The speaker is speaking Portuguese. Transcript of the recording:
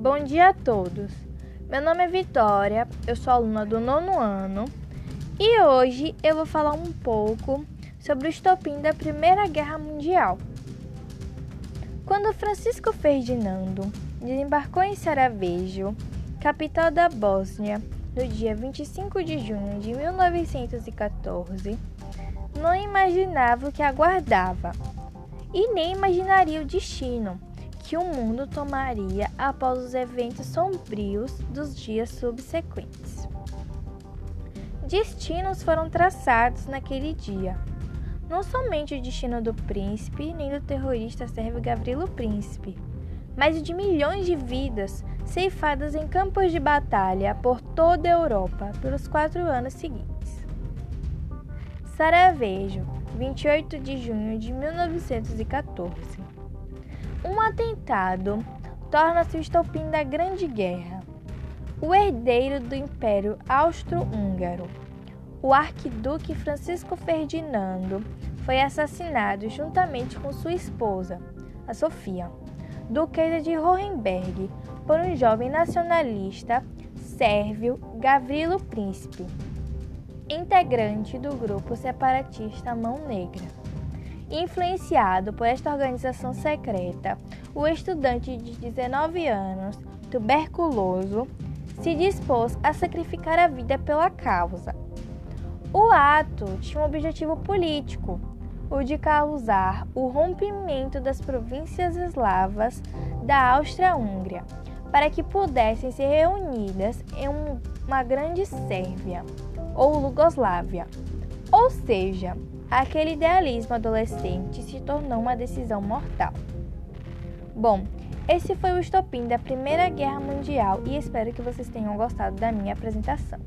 Bom dia a todos. Meu nome é Vitória, eu sou aluna do nono ano e hoje eu vou falar um pouco sobre o estopim da Primeira Guerra Mundial. Quando Francisco Ferdinando desembarcou em Sarajevo, capital da Bósnia, no dia 25 de junho de 1914, não imaginava o que aguardava e nem imaginaria o destino que o mundo tomaria após os eventos sombrios dos dias subsequentes. Destinos foram traçados naquele dia. Não somente o destino do príncipe nem do terrorista sérvio Gavrilo Príncipe, mas o de milhões de vidas ceifadas em campos de batalha por toda a Europa pelos quatro anos seguintes. Sarajevo, 28 de junho de 1914 um atentado torna-se o estopim da Grande Guerra. O herdeiro do Império Austro-Húngaro, o arquiduque Francisco Ferdinando, foi assassinado juntamente com sua esposa, a Sofia, duquesa de Hohenberg, por um jovem nacionalista sérvio Gavrilo Príncipe, integrante do grupo separatista Mão Negra. Influenciado por esta organização secreta, o estudante de 19 anos, tuberculoso, se dispôs a sacrificar a vida pela causa. O ato tinha um objetivo político, o de causar o rompimento das províncias eslavas da Áustria-Hungria, para que pudessem ser reunidas em uma grande Sérvia ou Lugoslávia. Ou seja, aquele idealismo adolescente se tornou uma decisão mortal. Bom, esse foi o estopim da Primeira Guerra Mundial e espero que vocês tenham gostado da minha apresentação.